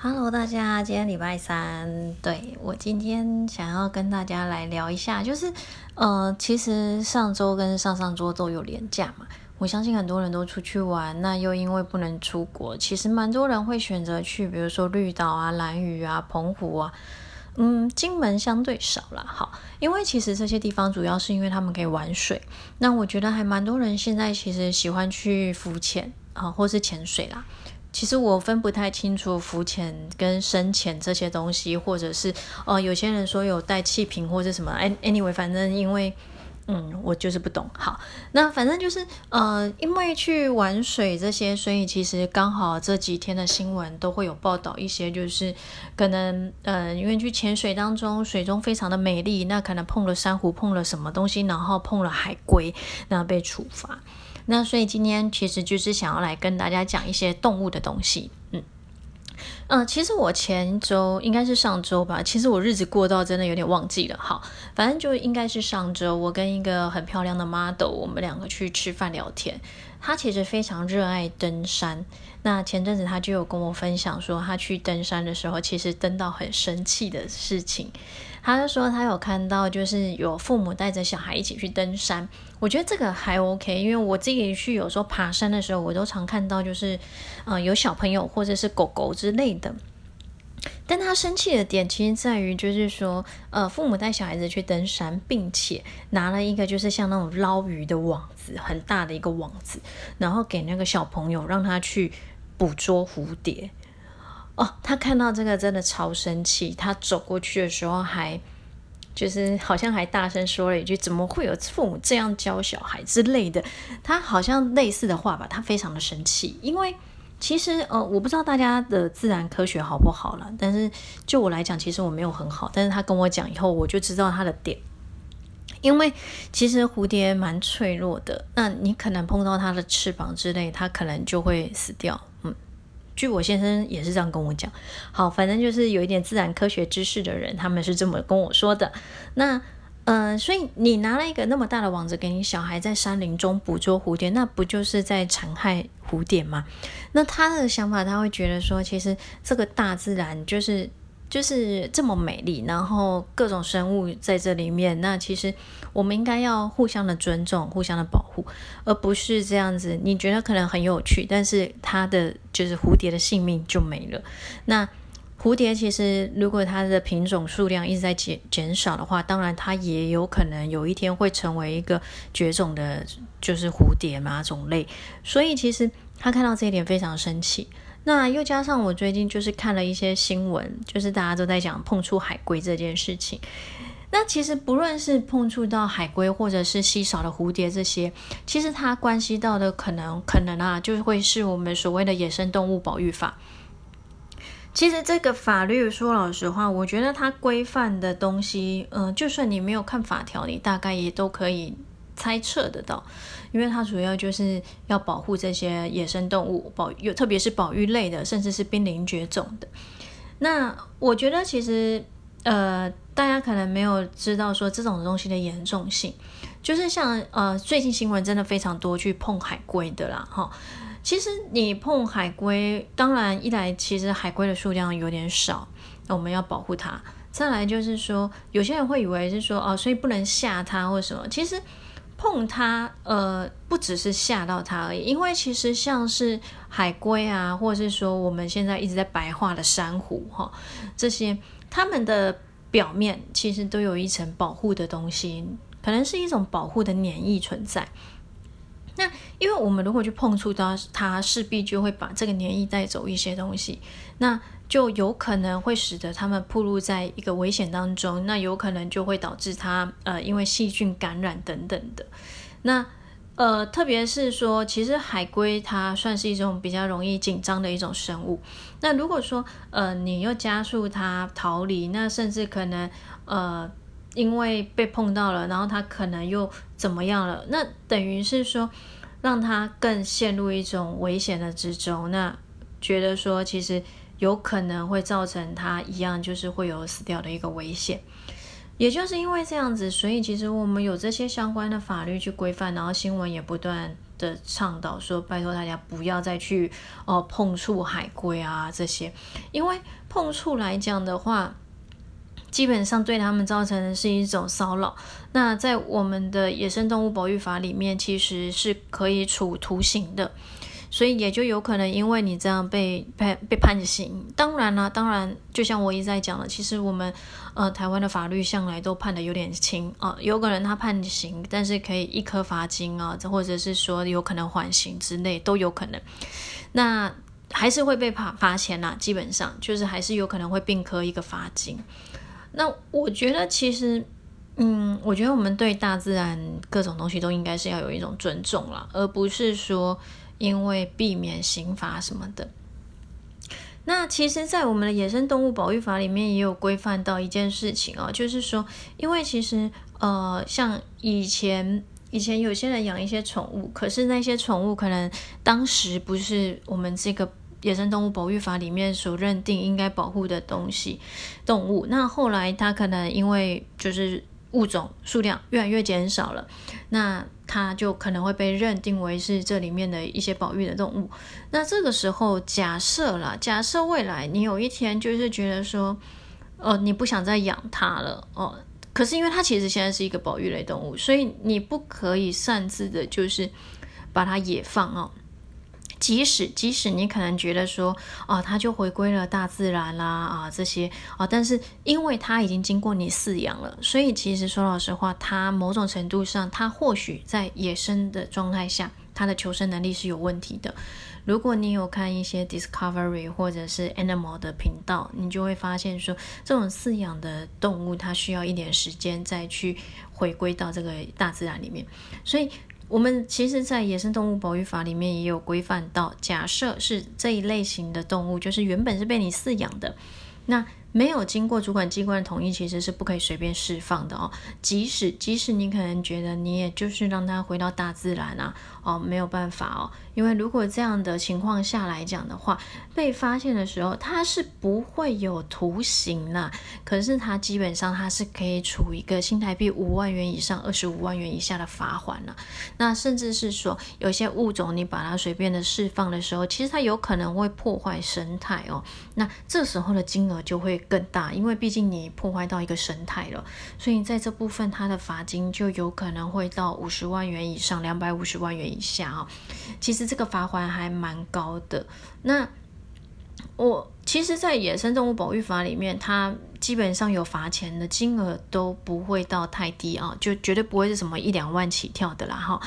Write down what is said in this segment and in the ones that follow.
Hello，大家，今天礼拜三，对我今天想要跟大家来聊一下，就是呃，其实上周跟上上周都有连假嘛，我相信很多人都出去玩，那又因为不能出国，其实蛮多人会选择去，比如说绿岛啊、蓝屿啊、澎湖啊，嗯，金门相对少了，好，因为其实这些地方主要是因为他们可以玩水，那我觉得还蛮多人现在其实喜欢去浮潜啊，或是潜水啦。其实我分不太清楚浮潜跟深潜这些东西，或者是呃，有些人说有带气瓶或者什么，anyway，反正因为嗯，我就是不懂。好，那反正就是呃，因为去玩水这些，所以其实刚好这几天的新闻都会有报道一些，就是可能呃，因为去潜水当中，水中非常的美丽，那可能碰了珊瑚，碰了什么东西，然后碰了海龟，那被处罚。那所以今天其实就是想要来跟大家讲一些动物的东西，嗯嗯，其实我前周应该是上周吧，其实我日子过到真的有点忘记了，好，反正就应该是上周，我跟一个很漂亮的 model，我们两个去吃饭聊天，他其实非常热爱登山，那前阵子他就有跟我分享说，他去登山的时候，其实登到很生气的事情。他就说他有看到，就是有父母带着小孩一起去登山。我觉得这个还 OK，因为我自己去有时候爬山的时候，我都常看到就是，呃，有小朋友或者是狗狗之类的。但他生气的点其实在于，就是说，呃，父母带小孩子去登山，并且拿了一个就是像那种捞鱼的网子，很大的一个网子，然后给那个小朋友让他去捕捉蝴蝶。哦，他看到这个真的超生气。他走过去的时候，还就是好像还大声说了一句：“怎么会有父母这样教小孩之类的？”他好像类似的话吧。他非常的生气，因为其实呃，我不知道大家的自然科学好不好了，但是就我来讲，其实我没有很好。但是他跟我讲以后，我就知道他的点，因为其实蝴蝶蛮脆弱的，那你可能碰到它的翅膀之类，它可能就会死掉。嗯。据我先生也是这样跟我讲，好，反正就是有一点自然科学知识的人，他们是这么跟我说的。那，呃，所以你拿了一个那么大的网子给你小孩在山林中捕捉蝴蝶，那不就是在残害蝴蝶吗？那他的想法，他会觉得说，其实这个大自然就是。就是这么美丽，然后各种生物在这里面，那其实我们应该要互相的尊重，互相的保护，而不是这样子。你觉得可能很有趣，但是它的就是蝴蝶的性命就没了。那蝴蝶其实如果它的品种数量一直在减减少的话，当然它也有可能有一天会成为一个绝种的，就是蝴蝶嘛种类。所以其实他看到这一点非常生气。那又加上我最近就是看了一些新闻，就是大家都在讲碰触海龟这件事情。那其实不论是碰触到海龟，或者是稀少的蝴蝶这些，其实它关系到的可能可能啊，就会是我们所谓的野生动物保育法。其实这个法律说老实话，我觉得它规范的东西，嗯，就算你没有看法条，你大概也都可以。猜测得到，因为它主要就是要保护这些野生动物，保有特别是保育类的，甚至是濒临绝种的。那我觉得其实，呃，大家可能没有知道说这种东西的严重性，就是像呃最近新闻真的非常多去碰海龟的啦，哈。其实你碰海龟，当然一来其实海龟的数量有点少，我们要保护它；再来就是说，有些人会以为是说哦，所以不能吓它或什么，其实。碰它，呃，不只是吓到它而已，因为其实像是海龟啊，或者是说我们现在一直在白化的珊瑚，哈，这些它们的表面其实都有一层保护的东西，可能是一种保护的粘液存在。那因为我们如果去碰触到它，势必就会把这个粘液带走一些东西，那。就有可能会使得它们暴露在一个危险当中，那有可能就会导致它呃因为细菌感染等等的。那呃特别是说，其实海龟它算是一种比较容易紧张的一种生物。那如果说呃你又加速它逃离，那甚至可能呃因为被碰到了，然后它可能又怎么样了？那等于是说让他更陷入一种危险的之中。那觉得说其实。有可能会造成他一样，就是会有死掉的一个危险。也就是因为这样子，所以其实我们有这些相关的法律去规范，然后新闻也不断的倡导说，拜托大家不要再去哦碰触海龟啊这些，因为碰触来讲的话。基本上对他们造成的是一种骚扰。那在我们的野生动物保育法里面，其实是可以处徒刑的，所以也就有可能因为你这样被判被判刑。当然了，当然，就像我一再讲了，其实我们呃台湾的法律向来都判的有点轻啊，有可能他判刑，但是可以一颗罚金啊，或者是说有可能缓刑之类都有可能。那还是会被罚罚钱啦，基本上就是还是有可能会并科一个罚金。那我觉得其实，嗯，我觉得我们对大自然各种东西都应该是要有一种尊重啦，而不是说因为避免刑罚什么的。那其实，在我们的野生动物保育法里面也有规范到一件事情哦，就是说，因为其实呃，像以前以前有些人养一些宠物，可是那些宠物可能当时不是我们这个。野生动物保育法里面所认定应该保护的东西，动物，那后来它可能因为就是物种数量越来越减少了，那它就可能会被认定为是这里面的一些保育的动物。那这个时候，假设啦，假设未来你有一天就是觉得说，哦，你不想再养它了，哦，可是因为它其实现在是一个保育类动物，所以你不可以擅自的，就是把它野放哦。即使即使你可能觉得说，哦，它就回归了大自然啦，啊，这些啊，但是因为它已经经过你饲养了，所以其实说老实话，它某种程度上，它或许在野生的状态下，它的求生能力是有问题的。如果你有看一些 Discovery 或者是 Animal 的频道，你就会发现说，这种饲养的动物，它需要一点时间再去回归到这个大自然里面，所以。我们其实，在野生动物保育法里面也有规范到，假设是这一类型的动物，就是原本是被你饲养的，那。没有经过主管机关的同意，其实是不可以随便释放的哦。即使即使你可能觉得你也就是让它回到大自然啊，哦，没有办法哦。因为如果这样的情况下来讲的话，被发现的时候它是不会有徒刑啦，可是它基本上它是可以处一个新台币五万元以上二十五万元以下的罚款了。那甚至是说有些物种你把它随便的释放的时候，其实它有可能会破坏生态哦。那这时候的金额就会。更大，因为毕竟你破坏到一个生态了，所以在这部分它的罚金就有可能会到五十万元以上，两百五十万元以下啊。其实这个罚款还蛮高的。那我其实，在野生动物保育法里面，它基本上有罚钱的金额都不会到太低啊，就绝对不会是什么一两万起跳的啦哈。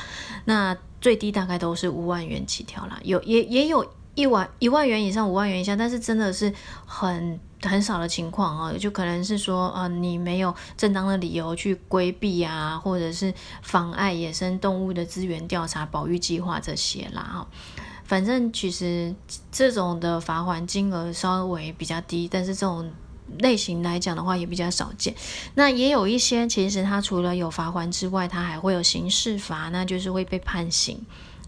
那最低大概都是五万元起跳啦，有也也有一万一万元以上，五万元以下，但是真的是很。很少的情况啊，就可能是说，呃，你没有正当的理由去规避啊，或者是妨碍野生动物的资源调查、保育计划这些啦，哈。反正其实这种的罚款金额稍微比较低，但是这种类型来讲的话也比较少见。那也有一些，其实它除了有罚款之外，它还会有刑事罚，那就是会被判刑。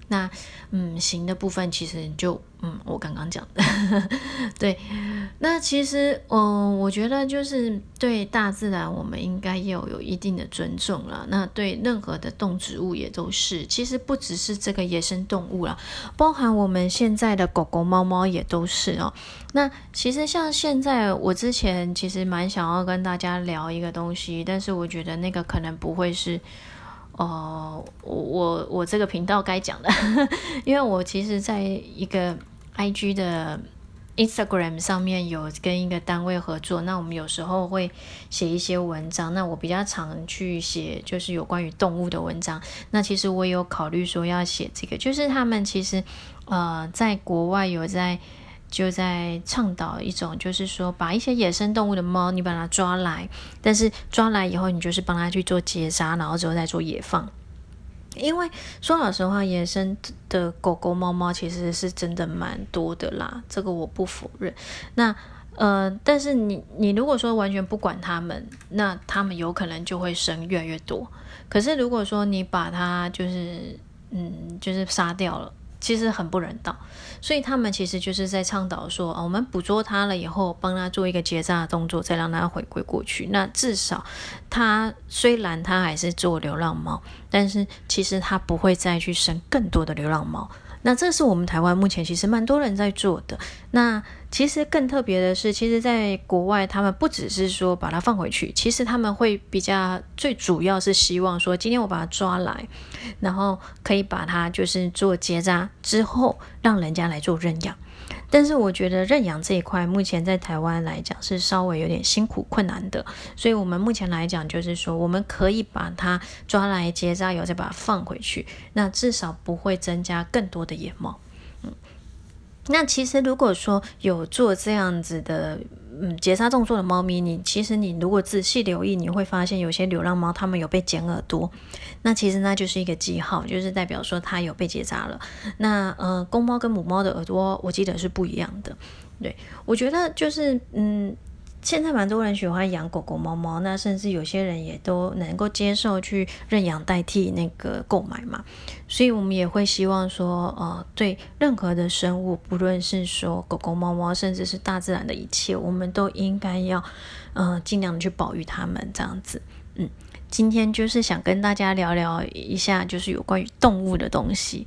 那嗯，行的部分其实就嗯，我刚刚讲的，对。那其实嗯，我觉得就是对大自然，我们应该要有一定的尊重了。那对任何的动植物也都是，其实不只是这个野生动物了，包含我们现在的狗狗、猫猫也都是哦。那其实像现在，我之前其实蛮想要跟大家聊一个东西，但是我觉得那个可能不会是。哦，我我我这个频道该讲的，因为我其实在一个 IG 的 Instagram 上面有跟一个单位合作，那我们有时候会写一些文章，那我比较常去写就是有关于动物的文章，那其实我有考虑说要写这个，就是他们其实呃在国外有在。就在倡导一种，就是说把一些野生动物的猫，你把它抓来，但是抓来以后，你就是帮它去做结扎，然后之后再做野放。因为说老实话，野生的狗狗、猫猫其实是真的蛮多的啦，这个我不否认。那呃，但是你你如果说完全不管它们，那它们有可能就会生越来越多。可是如果说你把它就是嗯，就是杀掉了。其实很不人道。所以他们其实就是在倡导说，我们捕捉它了以后，帮它做一个结扎的动作，再让它回归过去。那至少它虽然它还是做流浪猫，但是其实它不会再去生更多的流浪猫。那这是我们台湾目前其实蛮多人在做的。那其实更特别的是，其实在国外，他们不只是说把它放回去，其实他们会比较最主要是希望说，今天我把它抓来，然后可以把它就是做结扎之后，让人家来做认养。但是我觉得认养这一块，目前在台湾来讲是稍微有点辛苦困难的，所以我们目前来讲就是说，我们可以把它抓来结扎，以后再把它放回去，那至少不会增加更多的野猫。嗯，那其实如果说有做这样子的。嗯，截杀动作的猫咪，你其实你如果仔细留意，你会发现有些流浪猫它们有被剪耳朵，那其实那就是一个记号，就是代表说它有被截杀了。那呃，公猫跟母猫的耳朵，我记得是不一样的。对我觉得就是嗯。现在蛮多人喜欢养狗狗、猫猫，那甚至有些人也都能够接受去认养代替那个购买嘛，所以我们也会希望说，呃，对任何的生物，不论是说狗狗、猫猫，甚至是大自然的一切，我们都应该要，呃，尽量的去保育它们，这样子。嗯，今天就是想跟大家聊聊一下，就是有关于动物的东西。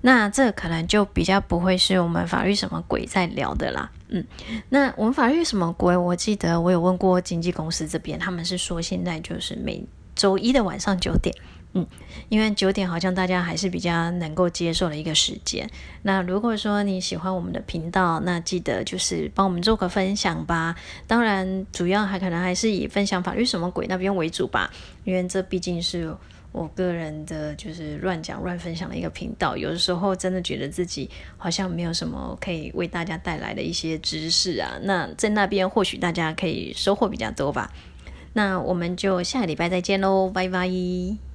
那这可能就比较不会是我们法律什么鬼在聊的啦，嗯，那我们法律什么鬼？我记得我有问过经纪公司这边，他们是说现在就是每周一的晚上九点，嗯，因为九点好像大家还是比较能够接受的一个时间。那如果说你喜欢我们的频道，那记得就是帮我们做个分享吧。当然，主要还可能还是以分享法律什么鬼那边为主吧，因为这毕竟是。我个人的就是乱讲乱分享的一个频道，有的时候真的觉得自己好像没有什么可以为大家带来的一些知识啊。那在那边或许大家可以收获比较多吧。那我们就下个礼拜再见喽，拜拜。